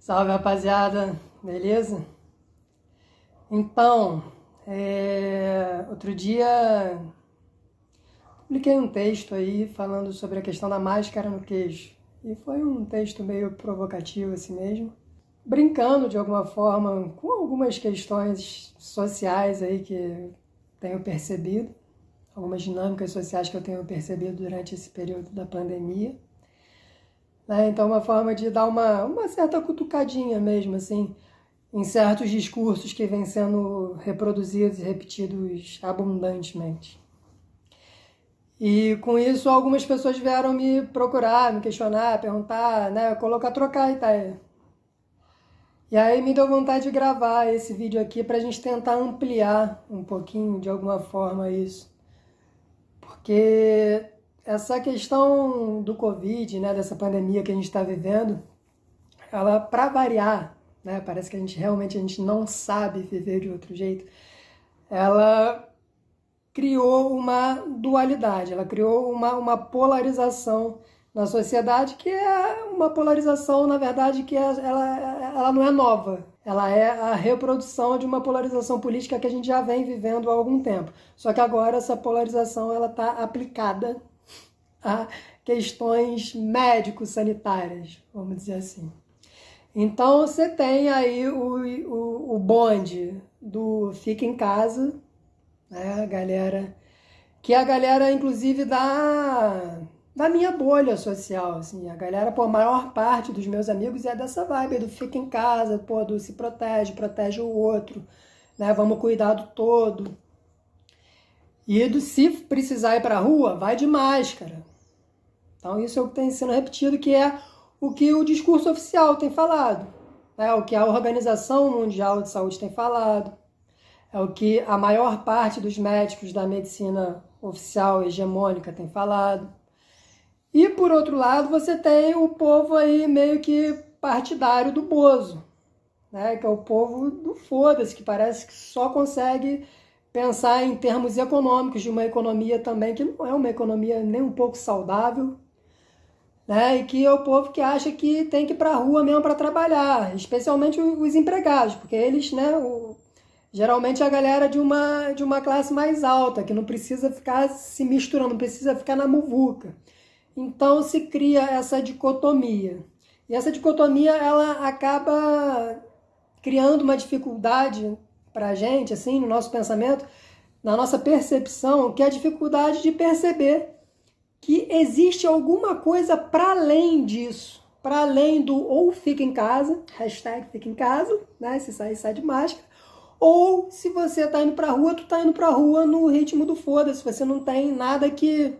Salve rapaziada, beleza? Então, é... outro dia publiquei um texto aí falando sobre a questão da máscara no queijo. E foi um texto meio provocativo assim mesmo, brincando de alguma forma com algumas questões sociais aí que tenho percebido, algumas dinâmicas sociais que eu tenho percebido durante esse período da pandemia. Né? Então, uma forma de dar uma, uma certa cutucadinha mesmo, assim, em certos discursos que vêm sendo reproduzidos e repetidos abundantemente. E com isso, algumas pessoas vieram me procurar, me questionar, perguntar, né, colocar, trocar ideia. E aí me deu vontade de gravar esse vídeo aqui para a gente tentar ampliar um pouquinho, de alguma forma, isso. Porque essa questão do Covid, né, dessa pandemia que a gente está vivendo, ela, para variar, né, parece que a gente realmente a gente não sabe viver de outro jeito, ela criou uma dualidade, ela criou uma, uma polarização na sociedade que é uma polarização, na verdade, que é, ela, ela não é nova, ela é a reprodução de uma polarização política que a gente já vem vivendo há algum tempo. Só que agora essa polarização ela está aplicada a questões médico-sanitárias, vamos dizer assim. Então você tem aí o, o, o bonde do fica em casa, né, galera, que a galera inclusive da, da minha bolha social, assim, a galera, pô, a maior parte dos meus amigos é dessa vibe do fica em casa, pô, do se protege, protege o outro, né, vamos cuidar do todo. E do se precisar ir pra rua, vai de máscara, então, isso é o que tem sendo repetido, que é o que o discurso oficial tem falado, é o que a Organização Mundial de Saúde tem falado, é o que a maior parte dos médicos da medicina oficial hegemônica tem falado. E, por outro lado, você tem o povo aí meio que partidário do Bozo, né? que é o povo do foda-se, que parece que só consegue pensar em termos econômicos de uma economia também que não é uma economia nem um pouco saudável, né? E que é o povo que acha que tem que ir para a rua mesmo para trabalhar, especialmente os empregados, porque eles, né, o, geralmente a galera de uma, de uma classe mais alta, que não precisa ficar se misturando, não precisa ficar na muvuca. Então se cria essa dicotomia. E essa dicotomia ela acaba criando uma dificuldade para a gente, assim, no nosso pensamento, na nossa percepção, que é a dificuldade de perceber que existe alguma coisa para além disso, para além do ou fica em casa, hashtag fica em casa, né? Se sair, sai de máscara. Ou se você tá indo pra rua, tu tá indo pra rua no ritmo do foda-se. Você não tem nada que,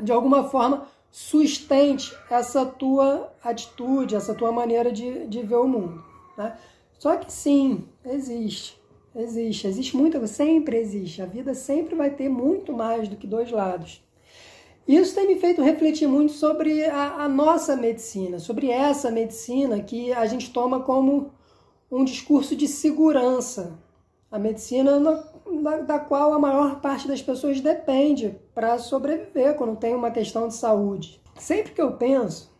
de alguma forma, sustente essa tua atitude, essa tua maneira de, de ver o mundo. Né? Só que sim, existe. Existe. Existe muito, sempre existe. A vida sempre vai ter muito mais do que dois lados. Isso tem me feito refletir muito sobre a, a, nossa medicina, sobre essa medicina que a gente toma como um discurso de segurança. A medicina na, na, da qual a maior parte das pessoas depende para sobreviver quando tem uma questão de saúde. Sempre que eu penso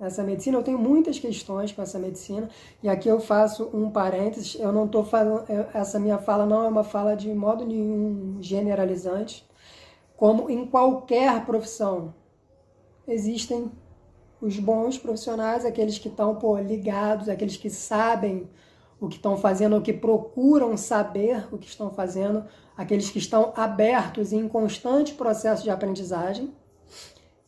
nessa medicina, eu tenho muitas questões com essa medicina, e aqui eu faço um parênteses, eu não estou falando, essa minha fala não é uma fala de modo nenhum generalizante como em qualquer profissão. Existem os bons profissionais, aqueles que estão ligados, aqueles que sabem o que estão fazendo, ou que procuram saber o que estão fazendo, aqueles que estão abertos em constante processo de aprendizagem.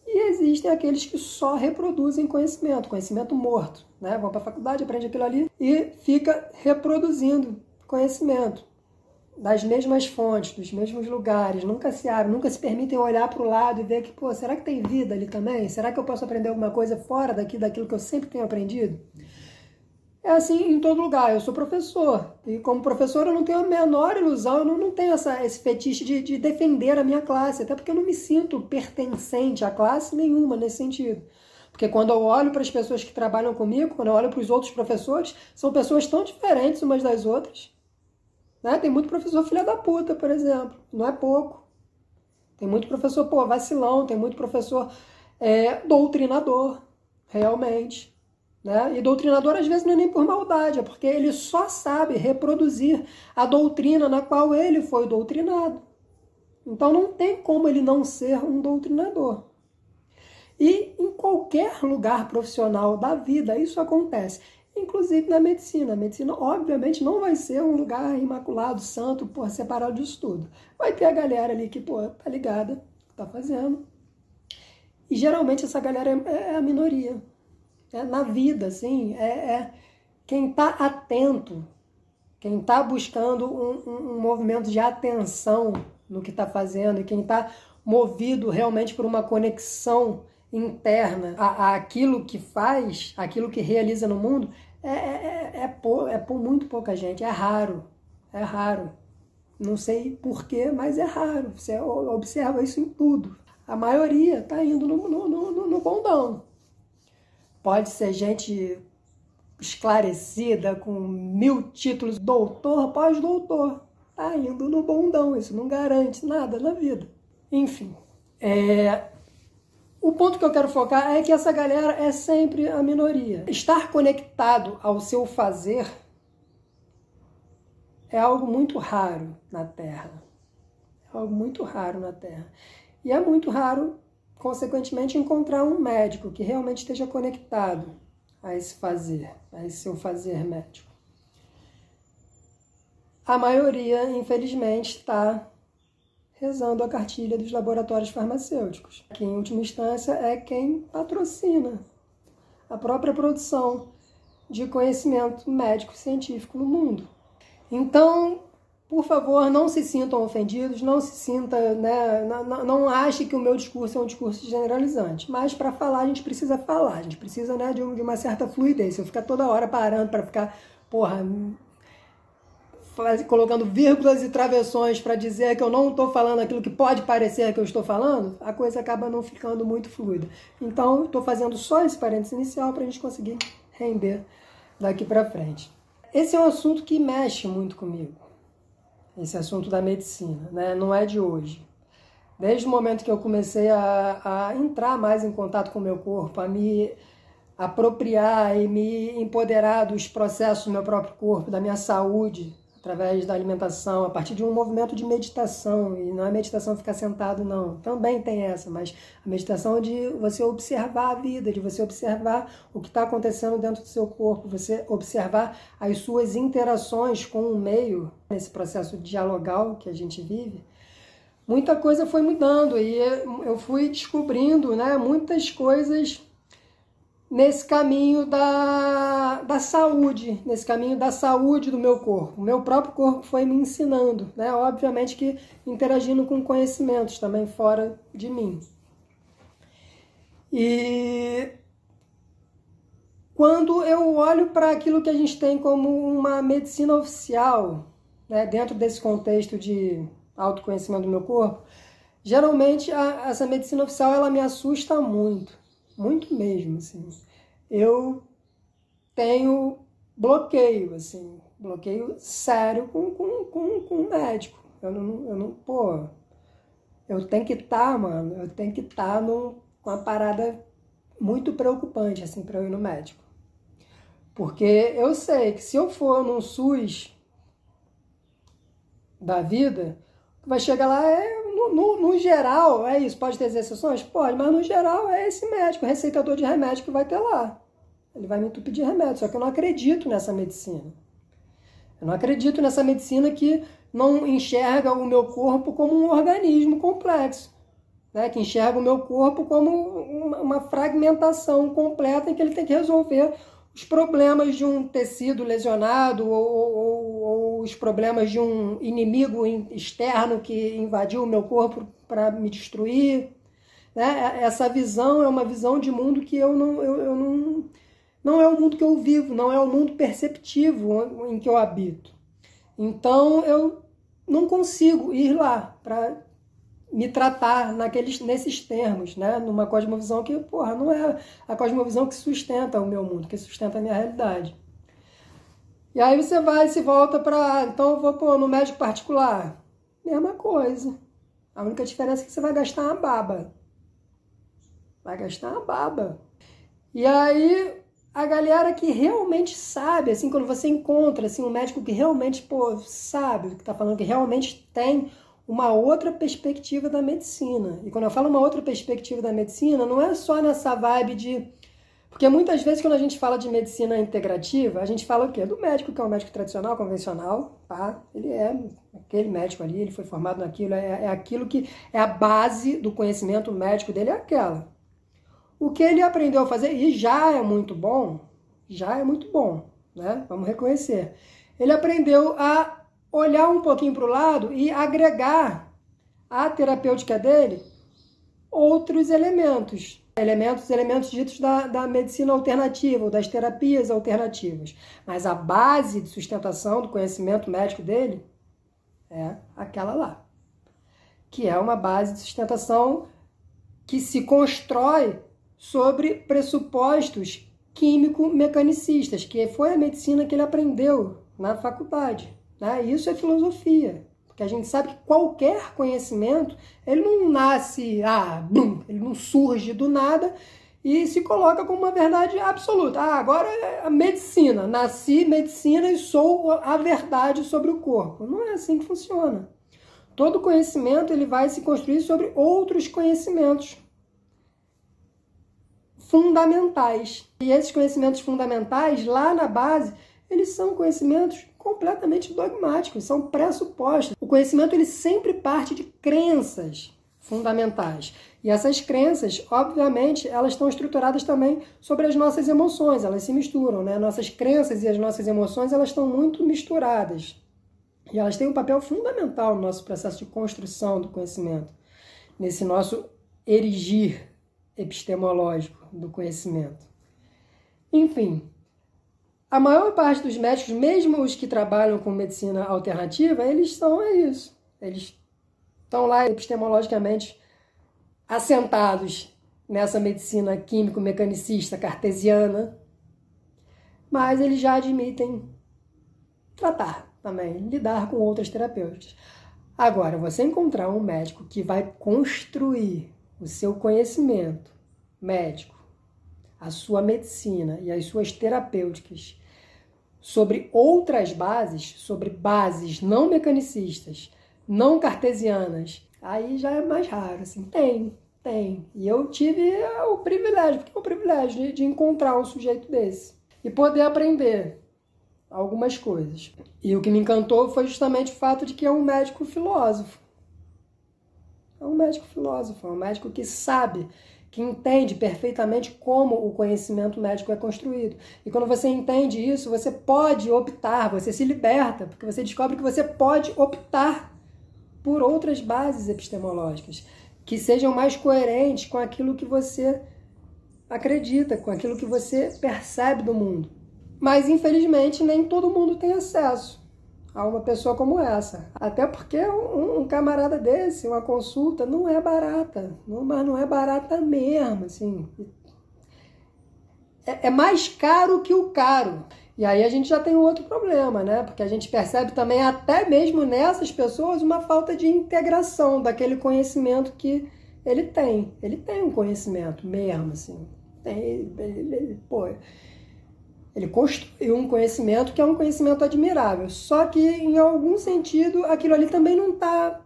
E existem aqueles que só reproduzem conhecimento, conhecimento morto. Né? Vão para a faculdade, aprende aquilo ali e fica reproduzindo conhecimento das mesmas fontes, dos mesmos lugares, nunca se abrem, nunca se permitem olhar para o lado e ver que, pô, será que tem vida ali também? Será que eu posso aprender alguma coisa fora daqui, daquilo que eu sempre tenho aprendido? É assim em todo lugar. Eu sou professor e, como professor, eu não tenho a menor ilusão, eu não, tenho essa, esse fetiche de, de defender a minha classe, até porque eu não me sinto pertencente a classe nenhuma nesse sentido. Porque quando eu olho para as pessoas que trabalham comigo, quando eu olho para os outros professores, são pessoas tão diferentes umas das outras né? Tem muito professor filha da puta, por exemplo. Não é pouco. Tem muito professor, pô, vacilão. Tem muito professor é, doutrinador, realmente. Né? E doutrinador às vezes não é nem por maldade, é porque ele só sabe reproduzir a doutrina na qual ele foi doutrinado. Então não tem como ele não ser um doutrinador. E em qualquer lugar profissional da vida isso acontece, inclusive na medicina. A medicina, obviamente, não vai ser um lugar imaculado, santo, por separado disso tudo. Vai ter a galera ali que, pô, tá ligada, tá fazendo. E geralmente essa galera é, é a minoria. É, na vida, assim, é, é quem está atento, quem está buscando um, um, um movimento de atenção no que está fazendo e quem está movido realmente por uma conexão interna a, a, aquilo que faz, aquilo que realiza no mundo, é, é, é, é, por, é por muito pouca gente, é raro, é raro. Não sei porquê, mas é raro. Você observa isso em tudo. A maioria está indo no, no, no, no bondão. Pode ser gente esclarecida, com mil títulos, doutor, pós-doutor. Tá indo no bondão, isso não garante nada na vida. Enfim, é... o ponto que eu quero focar é que essa galera é sempre a minoria. Estar conectado ao seu fazer é algo muito raro na Terra. É algo muito raro na Terra. E é muito raro consequentemente, encontrar um médico que realmente esteja conectado a esse fazer, a esse seu fazer médico. A maioria, infelizmente, está rezando a cartilha dos laboratórios farmacêuticos, que em última instância é quem patrocina a própria produção de conhecimento médico científico no mundo. Então, por favor, não se sintam ofendidos, não se sinta, né, não, não ache que o meu discurso é um discurso generalizante. Mas para falar, a gente precisa falar, a gente precisa né, de, uma certa fluidez. Eu ficar toda hora parando para ficar, porra, colocando vírgulas e travessões para dizer que eu não estou falando aquilo que pode parecer que eu estou falando, a coisa acaba não ficando muito fluida. Então, estou fazendo só esse parênteses inicial para a gente conseguir render daqui para frente. Esse é um assunto que mexe muito comigo esse assunto da medicina, né? não é de hoje. Desde o momento que eu comecei a, a entrar mais em contato com o meu corpo, a me apropriar e me empoderar dos processos do meu próprio corpo, da minha saúde, através da alimentação, a partir de um movimento de meditação. E não é meditação ficar sentado, não. Também tem essa, mas a meditação é de você observar a vida, de você observar o que está acontecendo dentro do seu corpo, você observar as suas interações com o meio, nesse processo dialogal que a gente vive. Muita coisa foi mudando e eu fui descobrindo né, muitas coisas nesse caminho da, da saúde, nesse caminho da saúde do meu corpo. O meu próprio corpo foi me ensinando, né? Obviamente que interagindo com conhecimentos também fora de mim. E quando eu olho para aquilo que a gente tem como uma medicina oficial, né, dentro desse contexto de autoconhecimento do meu corpo, geralmente a, essa medicina oficial ela me assusta muito muito mesmo, assim. Eu tenho bloqueio, assim, bloqueio sério com, com, com, com o médico. Eu não, eu não, pô, eu tenho que estar, tá, mano, eu tenho que estar tá parada muito preocupante, assim, para eu ir no médico. Porque eu sei que se eu for num SUS da vida, vai chegar lá é no, no, geral, é isso. Pode ter exceções? Pode, mas no geral é esse médico, receitador de remédio que vai ter lá. Ele vai me entupir de remédio. Só que eu não acredito nessa medicina. Eu não acredito nessa medicina que não enxerga o meu corpo como um organismo complexo. Né? Que enxerga o meu corpo como uma fragmentação completa em que ele tem que resolver os problemas de um tecido lesionado ou, ou, ou, os problemas de um inimigo externo que invadiu o meu corpo para me destruir. Né? Essa visão é uma visão de mundo que eu não, eu, eu não, não é o mundo que eu vivo, não é o mundo perceptivo em que eu habito. Então eu não consigo ir lá para me tratar naqueles, nesses termos, né? Numa cosmovisão que, porra, não é a cosmovisão que sustenta o meu mundo, que sustenta a minha realidade. E aí você vai e se volta para, então eu vou pô, no médico particular. Mesma coisa. A única diferença é que você vai gastar uma baba. Vai gastar uma baba. E aí a galera que realmente sabe, assim, quando você encontra assim, um médico que realmente pô, sabe que está falando, que realmente tem uma outra perspectiva da medicina. E quando eu falo uma outra perspectiva da medicina, não é só nessa vibe de. Porque muitas vezes, quando a gente fala de medicina integrativa, a gente fala o quê? Do médico, que é um médico tradicional, convencional, tá? Ele é aquele médico ali, ele foi formado naquilo, é, é aquilo que é a base do conhecimento médico dele, é aquela. O que ele aprendeu a fazer, e já é muito bom, já é muito bom, né? Vamos reconhecer. Ele aprendeu a olhar um pouquinho para o lado e agregar à terapêutica dele outros elementos. Elementos, elementos ditos da, da medicina alternativa, ou das terapias alternativas. Mas a base de sustentação do conhecimento médico dele é aquela lá. Que é uma base de sustentação que se constrói sobre pressupostos químico-mecanicistas, que foi a medicina que ele aprendeu na faculdade. Né? Isso é filosofia, porque a gente sabe que qualquer conhecimento ele não nasce, ah, bum, ele não surge do nada e se coloca como uma verdade absoluta. Ah, agora é a medicina, nasci medicina e sou a verdade sobre o corpo. Não é assim que funciona. Todo conhecimento ele vai se construir sobre outros conhecimentos fundamentais. E esses conhecimentos fundamentais, lá na base, eles são conhecimentos completamente dogmáticos, são pressupostos. Conhecimento ele sempre parte de crenças fundamentais. E essas crenças, obviamente, elas estão estruturadas também sobre as nossas emoções, elas se misturam, né? Nossas crenças e as nossas emoções, elas estão muito misturadas. E elas têm um papel fundamental no nosso processo de construção do conhecimento, nesse nosso erigir epistemológico do conhecimento. Enfim, a maior parte dos médicos, mesmo os que trabalham com medicina alternativa, eles são é isso. Eles estão lá epistemologicamente assentados nessa medicina químico-mecanicista cartesiana, mas eles já admitem tratar também, lidar com outras terapêuticas. Agora, você encontrar um médico que vai construir o seu conhecimento médico, a sua medicina e as suas terapêuticas sobre outras bases, sobre bases não mecanicistas, não cartesianas, aí já é mais raro, assim, tem, tem. E eu tive o privilégio, porque é o privilégio de, de encontrar um sujeito desse e poder aprender algumas coisas. E o que me encantou foi justamente o fato de que é um médico filósofo. É um médico filósofo, é um médico que sabe, que entende perfeitamente como o conhecimento médico é construído. E quando você entende isso, você pode optar, você se liberta, porque você descobre que você pode optar por outras bases epistemológicas que sejam mais coerentes com aquilo que você acredita, com aquilo que você percebe do mundo. Mas infelizmente nem todo mundo tem acesso a uma pessoa como essa. Até porque um, um camarada desse, uma consulta, não é barata. Não, mas não é barata mesmo, assim. É, é mais caro que o caro. E aí a gente já tem outro problema, né? Porque a gente percebe também, até mesmo nessas pessoas, uma falta de integração daquele conhecimento que ele tem. Ele tem um conhecimento mesmo, assim. Tem, ele, ele, ele, pô, ele construiu um conhecimento que é um conhecimento admirável. Só que, em algum sentido, aquilo ali também não está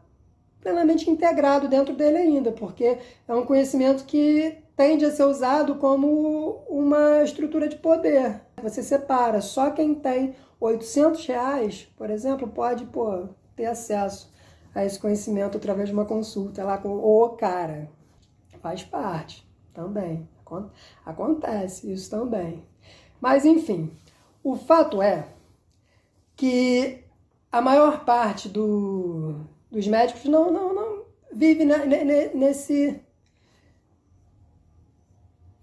plenamente integrado dentro dele ainda, porque é um conhecimento que tende a ser usado como uma estrutura de poder. Você separa, só quem tem 800 reais, por exemplo, pode pô, ter acesso a esse conhecimento através de uma consulta lá com o cara. Faz parte também. Acontece isso também. Mas enfim, o fato é que a maior parte do, dos médicos não, não, não vive nesse,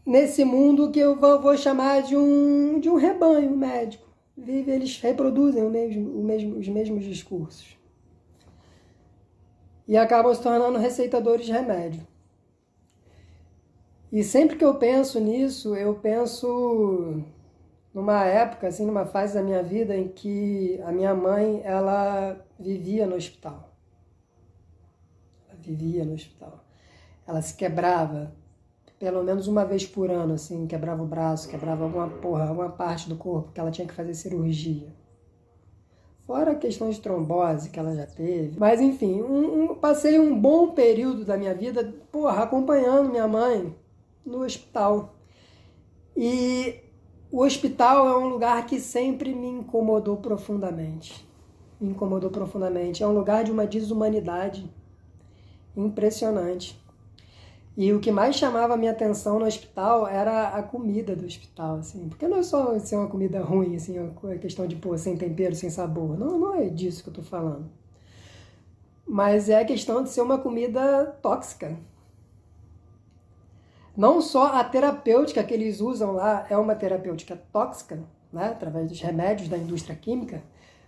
nesse mundo que eu vou, vou, chamar de um, de um rebanho médico. Vive, eles reproduzem o mesmo, o mesmo, os mesmos discursos. E acabam se tornando receitadores de remédio. E sempre que eu penso nisso, eu penso numa época, assim, numa fase da minha vida em que a minha mãe, ela vivia no hospital. Ela vivia no hospital. Ela se quebrava pelo menos uma vez por ano, assim, quebrava o braço, quebrava alguma porra, alguma parte do corpo que ela tinha que fazer cirurgia. Fora a questão de trombose que ela já teve. Mas enfim, um, um, passei um bom período da minha vida, porra, acompanhando minha mãe no hospital. E o hospital é um lugar que sempre me incomodou profundamente. Me incomodou profundamente. É um lugar de uma desumanidade impressionante. E o que mais chamava a minha atenção no hospital era a comida do hospital, assim. Porque não é só ser uma comida ruim, assim, a questão de, pô, sem tempero, sem sabor. Não, não é disso que eu tô falando. Mas é a questão de ser uma comida tóxica. Não só a terapêutica que eles usam lá é uma terapêutica tóxica, né, através dos remédios da indústria química,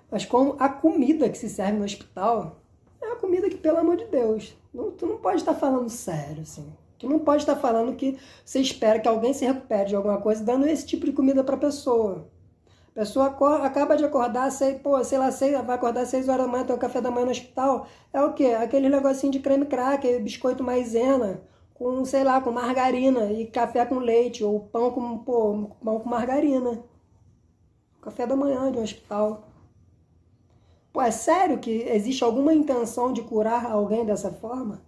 mas como a comida que se serve no hospital é uma comida que, pelo amor de Deus, não, tu não pode estar falando sério, assim. Tu não pode estar falando que você espera que alguém se recupere de alguma coisa dando esse tipo de comida para a pessoa. A pessoa acaba de acordar, sei, pô, sei lá, sei, vai acordar às 6 horas da manhã, tem o café da manhã no hospital. É o quê? Aquele negocinho de creme cracker, biscoito maisena, com, sei lá, com margarina e café com leite, ou pão com, pô, pão com margarina. Café da manhã de um hospital. Pô, é sério que existe alguma intenção de curar alguém dessa forma?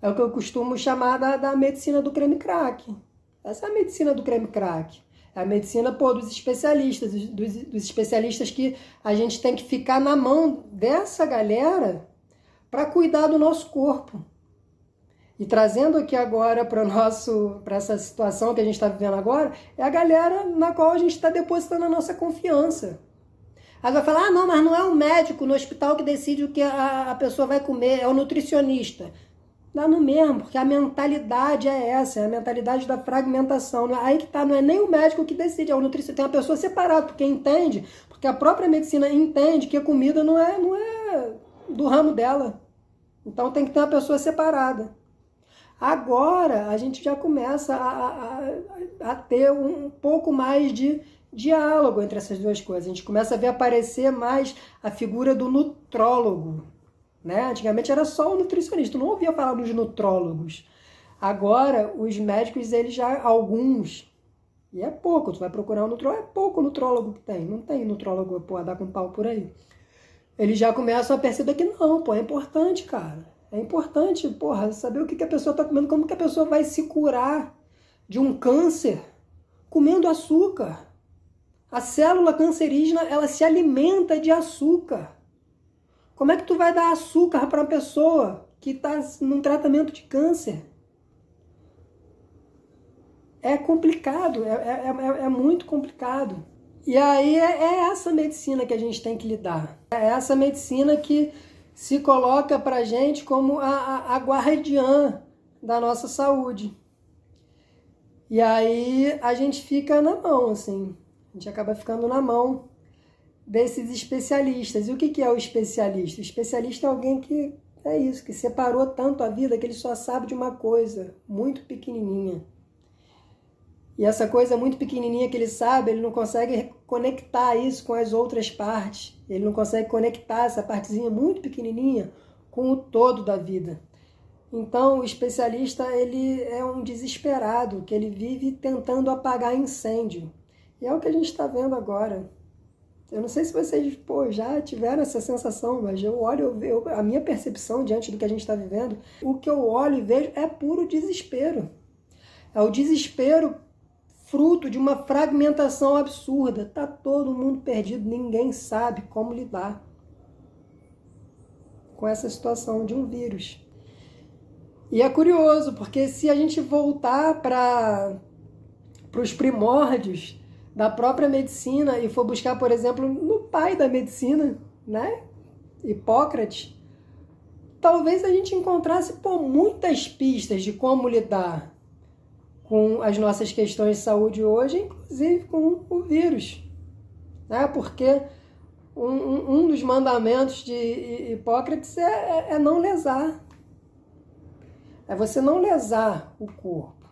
É o que eu costumo chamar da, da medicina do creme crack. Essa é a medicina do creme crack. É a medicina pô, dos especialistas, dos, dos especialistas que a gente tem que ficar na mão dessa galera para cuidar do nosso corpo. E trazendo aqui agora para nosso para essa situação que a gente está vivendo agora, é a galera na qual a gente está depositando a nossa confiança. Aí vai falar, ah, não, mas não é o médico no hospital que decide o que a, a pessoa vai comer, é o nutricionista. Dá no mesmo, porque a mentalidade é essa, é a mentalidade da fragmentação. É? Aí que tá, não é nem o médico que decide, é o nutricionista. Tem uma pessoa separada, porque entende, porque a própria medicina entende que a comida não é, não é do ramo dela. Então tem que ter uma pessoa separada. Agora a gente já começa a, a, a ter um pouco mais de diálogo entre essas duas coisas. A gente começa a ver aparecer mais a figura do nutrólogo, né? Antigamente era só o nutricionista, não ouvia falar dos nutrólogos. Agora, os médicos, eles já, alguns, e é pouco, tu vai procurar um nutrólogo, é pouco nutrólogo que tem, não tem nutrólogo pô, a dar com pau por aí. Eles já começam a perceber que não, pô, é importante, cara. É importante, porra, saber o que, que a pessoa está comendo, como que a pessoa vai se curar de um câncer comendo açúcar. A célula cancerígena, ela se alimenta de açúcar. Como é que tu vai dar açúcar para uma pessoa que está num tratamento de câncer? É complicado, é, é, é, é muito complicado. E aí é, é, essa medicina que a gente tem que lidar. É essa medicina que se coloca para gente como a, a, a guardiã da nossa saúde. E aí a gente fica na mão, assim. A gente acaba ficando na mão desses especialistas. E o que é o especialista? O especialista é alguém que é isso, que separou tanto a vida que ele só sabe de uma coisa muito pequenininha. E essa coisa muito pequenininha que ele sabe, ele não consegue conectar isso com as outras partes. Ele não consegue conectar essa partezinha muito pequenininha com o todo da vida. Então, o especialista ele é um desesperado, que ele vive tentando apagar incêndio. E é o que a gente está vendo agora. Eu não sei se vocês pô, já tiveram essa sensação, mas eu olho, eu, a minha percepção diante do que a gente está vivendo, o que eu olho e vejo é puro desespero. É o desespero fruto de uma fragmentação absurda. Tá todo mundo perdido, ninguém sabe como lidar com essa situação de um vírus. E é curioso, porque se a gente voltar para os primórdios da própria medicina e for buscar, por exemplo, no pai da medicina, né? Hipócrates, talvez a gente encontrasse por muitas pistas de como lidar com as nossas questões de saúde hoje, inclusive com o vírus. Né? Porque um, um dos mandamentos de Hipócrates é, é, é não lesar. É você não lesar o corpo.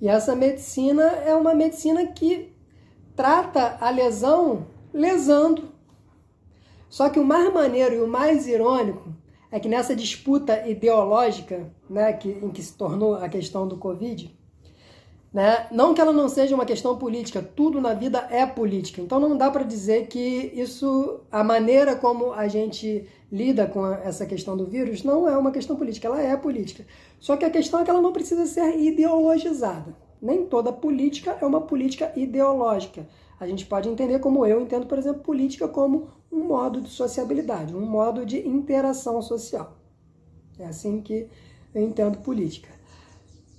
E essa medicina é uma medicina que trata a lesão lesando. Só que o mais maneiro e o mais irônico é que nessa disputa ideológica né, que, em que se tornou a questão do Covid, né? Não que ela não seja uma questão política, tudo na vida é política. Então não dá para dizer que isso, a maneira como a gente lida com essa questão do vírus, não é uma questão política, ela é política. Só que a questão é que ela não precisa ser ideologizada. Nem toda política é uma política ideológica. A gente pode entender como eu entendo, por exemplo, política como um modo de sociabilidade, um modo de interação social. É assim que eu entendo política.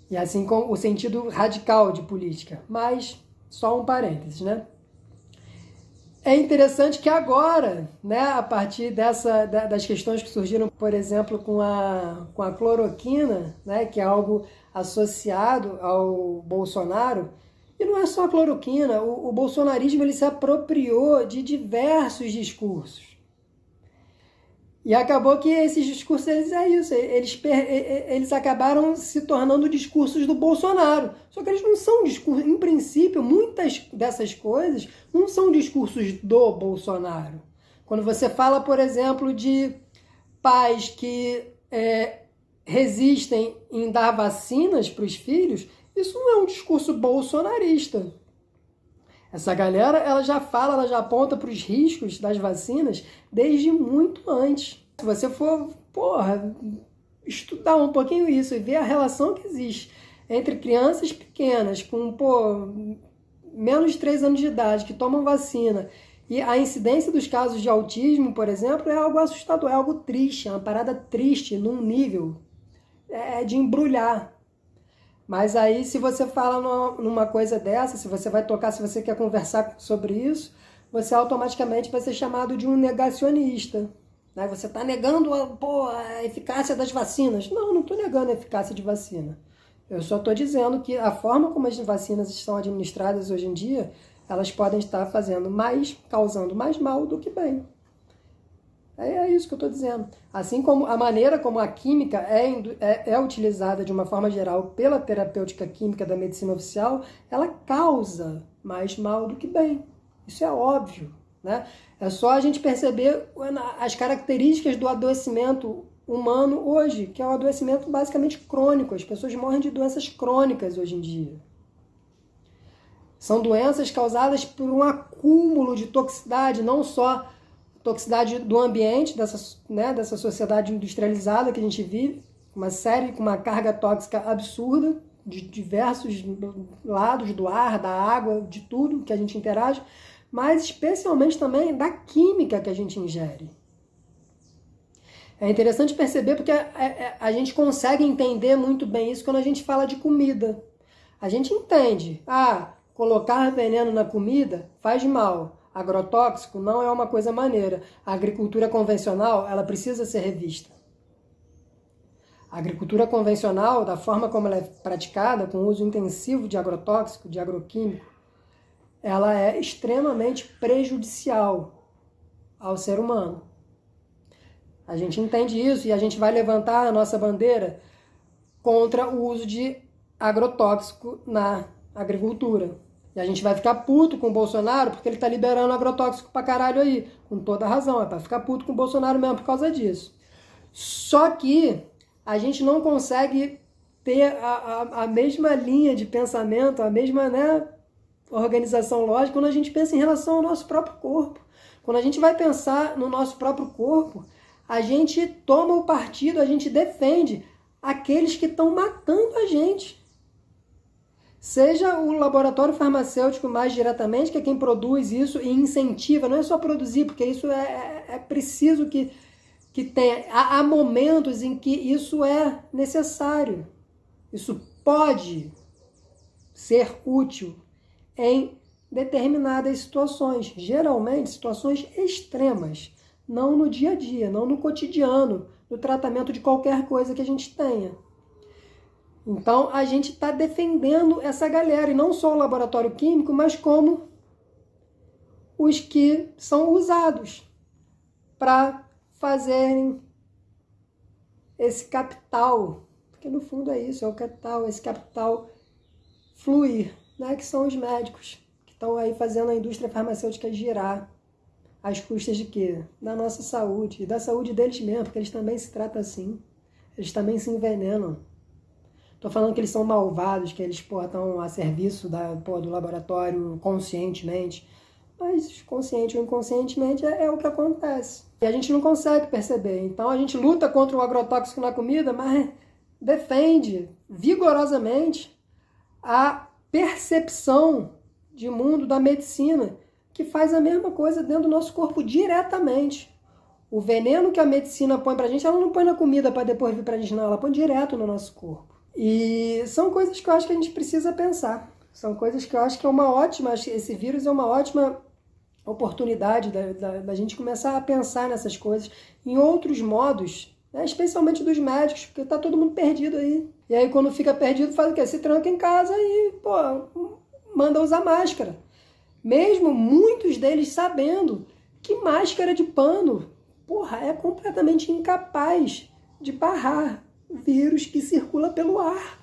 E assim como o sentido radical de política. Mas só um parênteses, né? É interessante que agora, né, a partir dessa, das questões que surgiram, por exemplo, com a, com a cloroquina, né, que é algo associado ao Bolsonaro, e não é só a cloroquina, o, o bolsonarismo ele se apropriou de diversos discursos. E acabou que esses discursos, eles é isso, eles, eles acabaram se tornando discursos do Bolsonaro. Só que eles não são discursos, em princípio, muitas dessas coisas não são discursos do Bolsonaro. Quando você fala, por exemplo, de pais que é, resistem em dar vacinas para os filhos, isso não é um discurso bolsonarista. Essa galera, ela já fala, ela já aponta para os riscos das vacinas desde muito antes. Se você for, porra, estudar um pouquinho isso e ver a relação que existe entre crianças pequenas com, pô, menos de 3 anos de idade que tomam vacina e a incidência dos casos de autismo, por exemplo, é algo assustador, é algo triste, é uma parada triste num nível é de embrulhar. Mas aí, se você fala numa coisa dessa, se você vai tocar, se você quer conversar sobre isso, você automaticamente vai ser chamado de um negacionista. Né? Você está negando a, pô, a eficácia das vacinas. Não, não estou negando a eficácia de vacina. Eu só estou dizendo que a forma como as vacinas estão administradas hoje em dia, elas podem estar fazendo mais, causando mais mal do que bem. É, é isso que eu estou dizendo. Assim como a maneira como a química é, é, é, utilizada de uma forma geral pela terapêutica química da medicina oficial, ela causa mais mal do que bem. Isso é óbvio. Né? É só a gente perceber as características do adoecimento humano hoje, que é um adoecimento basicamente crônico. As pessoas morrem de doenças crônicas hoje em dia. São doenças causadas por um acúmulo de toxicidade, não só toxicidade do ambiente, dessa, né, dessa sociedade industrializada que a gente vive, uma série com uma carga tóxica absurda de diversos lados do ar, da água, de tudo que a gente interage, mas especialmente também da química que a gente ingere. É interessante perceber porque a, a, a gente consegue entender muito bem isso quando a gente fala de comida. A gente entende, ah, colocar veneno na comida faz mal agrotóxico não é uma coisa maneira. A agricultura convencional, ela precisa ser revista. A agricultura convencional, da forma como ela é praticada, com uso intensivo de agrotóxico, de agroquímico, ela é extremamente prejudicial ao ser humano. A gente entende isso e a gente vai levantar a nossa bandeira contra o uso de agrotóxico na agricultura. E a gente vai ficar puto com o Bolsonaro porque ele tá liberando agrotóxico pra caralho aí. Com toda razão, é pra ficar puto com o Bolsonaro mesmo por causa disso. Só que a gente não consegue ter a, a, a mesma linha de pensamento, a mesma né, organização lógica quando a gente pensa em relação ao nosso próprio corpo. Quando a gente vai pensar no nosso próprio corpo, a gente toma o partido, a gente defende aqueles que estão matando a gente. Seja o laboratório farmacêutico mais diretamente, que é quem produz isso e incentiva, não é só produzir, porque isso é, é, é preciso que, que tenha. Há, há momentos em que isso é necessário. Isso pode ser útil em determinadas situações, geralmente situações extremas, não no dia a dia, não no cotidiano, no tratamento de qualquer coisa que a gente tenha. Então a gente está defendendo essa galera, e não só o laboratório químico, mas como os que são usados para fazerem esse capital, porque no fundo é isso, é o capital, esse capital fluir, né? que são os médicos, que estão aí fazendo a indústria farmacêutica girar às custas de quê? Da nossa saúde, e da saúde deles mesmo, porque eles também se tratam assim. eles também se envenenam. Tô falando que eles são malvados, que eles estão a serviço da, pô, do laboratório conscientemente. Mas consciente ou inconscientemente é, é, o que acontece. E a gente não consegue perceber. Então a gente luta contra o agrotóxico na comida, mas defende vigorosamente a percepção de mundo da medicina, que faz a mesma coisa dentro do nosso corpo diretamente. O veneno que a medicina põe pra gente, ela não põe na comida para depois vir pra gente, não, ela põe direto no nosso corpo. E são coisas que eu acho que a gente precisa pensar. São coisas que eu acho que é uma ótima, esse vírus é uma ótima oportunidade da, da, da gente começar a pensar nessas coisas em outros modos, né? especialmente dos médicos, porque tá todo mundo perdido aí. E aí quando fica perdido faz o quê? Se tranca em casa e, pô, manda usar máscara. Mesmo muitos deles sabendo que máscara de pano, porra, é completamente incapaz de barrar vírus que circula pelo ar.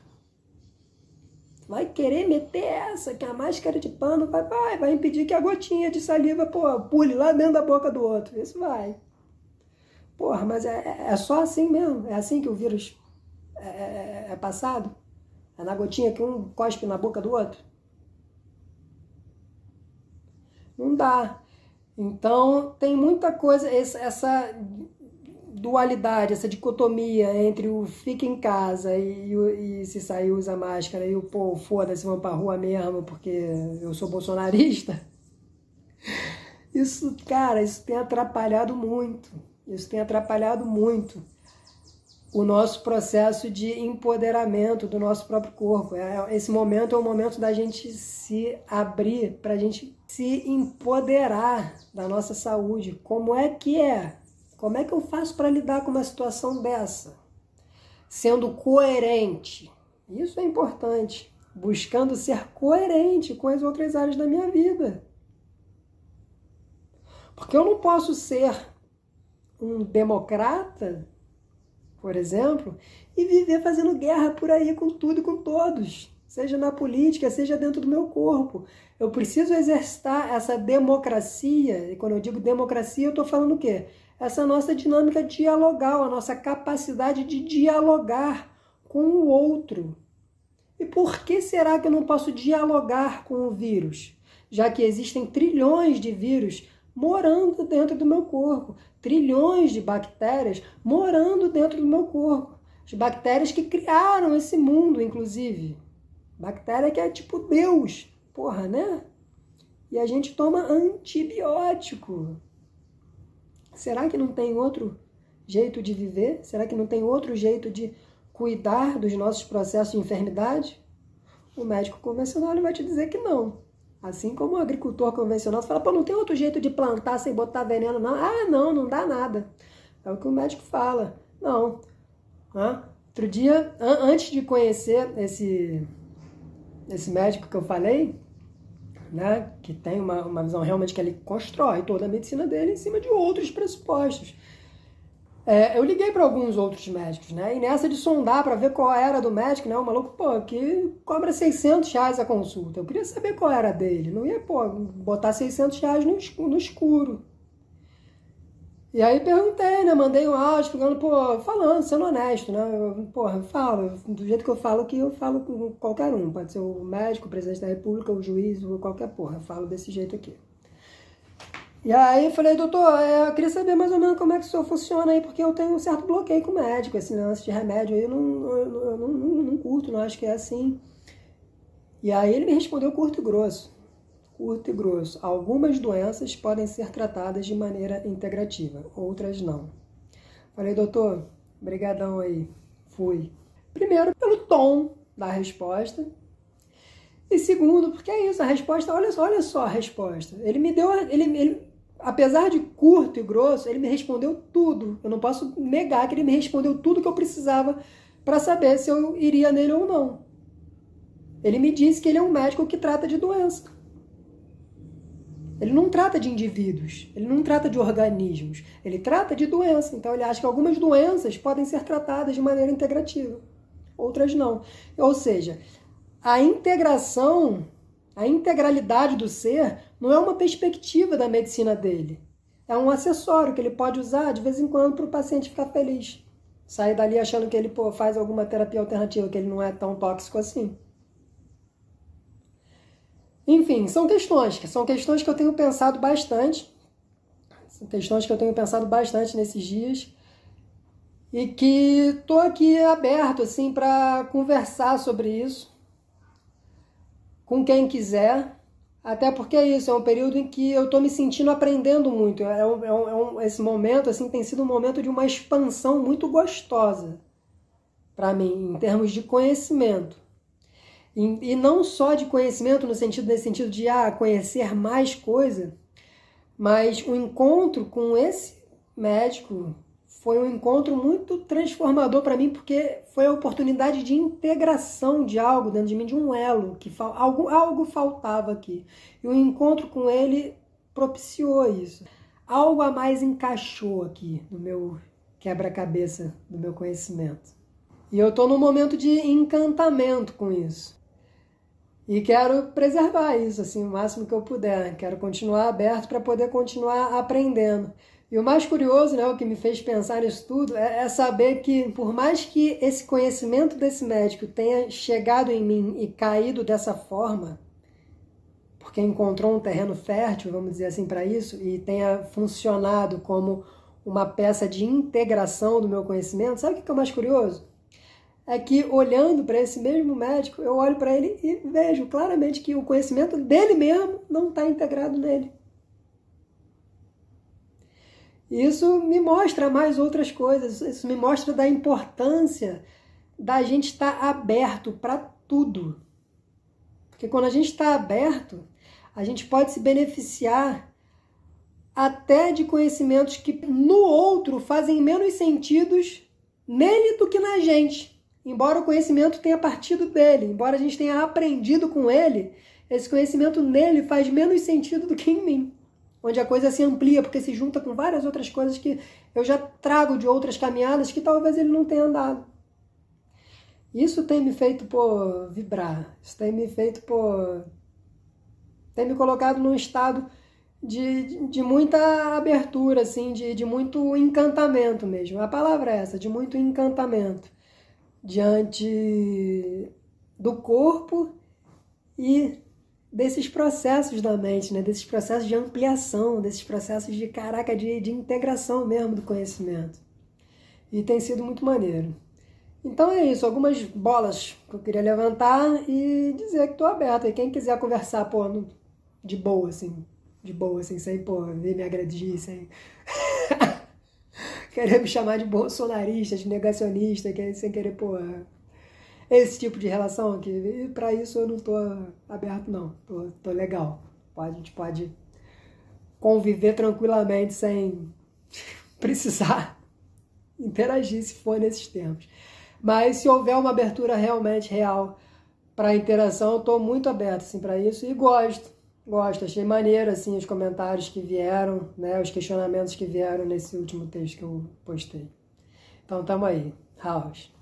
Vai querer meter essa, que a máscara de pano vai, vai, vai impedir que a gotinha de saliva pô, pule lá dentro da boca do outro. Isso vai. Porra, mas é, é, é só assim mesmo? É assim que o vírus é, é, é passado? É na gotinha que um cospe na boca do outro? Não dá. Então, tem muita coisa, essa dualidade, essa dicotomia entre o fica em casa e, e, se sair usa máscara e o pô, foda-se, vamos pra rua mesmo porque eu sou bolsonarista. Isso, cara, isso tem atrapalhado muito. Isso tem atrapalhado muito o nosso processo de empoderamento do nosso próprio corpo. É, esse momento é o momento da gente se abrir, para a gente se empoderar da nossa saúde. Como é que é? Como é que eu faço para lidar com uma situação dessa? Sendo coerente. Isso é importante. Buscando ser coerente com as outras áreas da minha vida. Porque eu não posso ser um democrata, por exemplo, e viver fazendo guerra por aí com tudo e com todos, seja na política, seja dentro do meu corpo. Eu preciso exercitar essa democracia, e quando eu digo democracia, eu estou falando o quê? Essa nossa dinâmica dialogal, a nossa capacidade de dialogar com o outro. E por que será que eu não posso dialogar com o vírus? Já que existem trilhões de vírus morando dentro do meu corpo, trilhões de bactérias morando dentro do meu corpo. As bactérias que criaram esse mundo, inclusive. Bactéria que é tipo Deus, porra, né? E a gente toma antibiótico. Será que não tem outro jeito de viver? Será que não tem outro jeito de cuidar dos nossos processos de enfermidade? O médico convencional vai te dizer que não. Assim como o agricultor convencional, fala, pô, não tem outro jeito de plantar sem botar veneno, não. Ah, não, não dá nada. É o que o médico fala. Não. Ah, outro dia, antes de conhecer esse, esse médico que eu falei, né, que tem uma, uma visão realmente que ele constrói toda a medicina dele em cima de outros pressupostos. É, eu liguei para alguns outros médicos, né? E nessa de sondar para ver qual era do médico, né? O maluco, pô, que cobra 600 reais a consulta. Eu queria saber qual era dele. Não ia, pô, botar 600 reais no, no escuro. E aí perguntei, né? Mandei um áudio falando, pô, falando, sendo honesto, né? Eu, porra, falo, do jeito que eu falo que eu falo com qualquer um. Pode ser o médico, o presidente da república, o juiz, ou qualquer porra. Eu falo desse jeito aqui. E aí eu falei, doutor, é, eu queria saber mais ou menos como é que o senhor funciona aí, porque eu tenho um certo bloqueio com o médico, esse lance de remédio aí eu não, eu, eu não, não, não curto, não acho que é assim. E aí ele me respondeu curto e grosso curto e grosso. Algumas doenças podem ser tratadas de maneira integrativa, outras não. Falei, doutor, brigadão aí. Fui. Primeiro, pelo tom da resposta. E segundo, porque é isso, a resposta, olha só, olha só a resposta. Ele me deu, ele, ele, apesar de curto e grosso, ele me respondeu tudo. Eu não posso negar que ele me respondeu tudo que eu precisava para saber se eu iria nele ou não. Ele me disse que ele é um médico que trata de doença. Ele não trata de indivíduos, ele não trata de organismos, ele trata de doença. Então ele acha que algumas doenças podem ser tratadas de maneira integrativa, outras não. Ou seja, a integração, a integralidade do ser não é uma perspectiva da medicina dele. É um acessório que ele pode usar de vez em quando para o paciente ficar feliz. sair dali achando que ele pô, faz alguma terapia alternativa, que ele não é tão tóxico assim. Enfim, são questões, são questões que eu tenho pensado bastante, são questões que eu tenho pensado bastante nesses dias e que estou aqui aberto assim para conversar sobre isso com quem quiser, até porque é isso, é um período em que eu estou me sentindo aprendendo muito. É um, é um, é um, esse momento assim tem sido um momento de uma expansão muito gostosa para mim, em termos de conhecimento. E, e, não só de conhecimento no sentido nesse sentido de ah, conhecer mais coisa, mas o encontro com esse médico foi um encontro muito transformador para mim, porque foi a oportunidade de integração de algo dentro de mim, de um elo, que algo, algo faltava aqui. E o encontro com ele propiciou isso. Algo a mais encaixou aqui no meu quebra-cabeça, do meu conhecimento. E eu estou num momento de encantamento com isso. E quero preservar isso, assim, o máximo que eu puder. Quero continuar aberto para poder continuar aprendendo. E o mais curioso, né, o que me fez pensar nisso tudo, é, é, saber que, por mais que esse conhecimento desse médico tenha chegado em mim e caído dessa forma, porque encontrou um terreno fértil, vamos dizer assim, para isso, e tenha funcionado como uma peça de integração do meu conhecimento, sabe o que é o mais curioso? É que olhando para esse mesmo médico, eu olho para ele e vejo claramente que o conhecimento dele mesmo não está integrado nele. Isso me mostra mais outras coisas, isso me mostra da importância da gente estar aberto para tudo. Porque quando a gente está aberto, a gente pode se beneficiar até de conhecimentos que no outro fazem menos sentidos nele do que na gente. Embora o conhecimento tenha partido dele, embora a gente tenha aprendido com ele, esse conhecimento nele faz menos sentido do que em mim onde a coisa se amplia, porque se junta com várias outras coisas que eu já trago de outras caminhadas que talvez ele não tenha andado. Isso tem me feito pô, vibrar, isso tem me feito pô, tem me colocado num estado de, de muita abertura, assim, de, de muito encantamento mesmo. A palavra é essa, de muito encantamento diante do corpo e desses processos da mente, né? desses processos de ampliação, desses processos de caraca, de, de integração mesmo do conhecimento. E tem sido muito maneiro. Então é isso, algumas bolas que eu queria levantar e dizer que estou aberto. E quem quiser conversar, pô, no, de boa, assim, de boa, assim, sem, pô, me agredir, sem. querer me chamar de bolsonarista, de negacionista, sem querer, pô, esse tipo de relação aqui. E para isso eu não tô aberto, não. Tô, tô legal. Pode, a gente pode conviver tranquilamente sem precisar interagir se for nesses tempos. Mas se houver uma abertura realmente real para interação, eu estou muito aberto assim, para isso e gosto. Gosto, achei maneiro assim, os comentários que vieram, né, os questionamentos que vieram nesse último texto que eu postei. Então, tamo aí. House.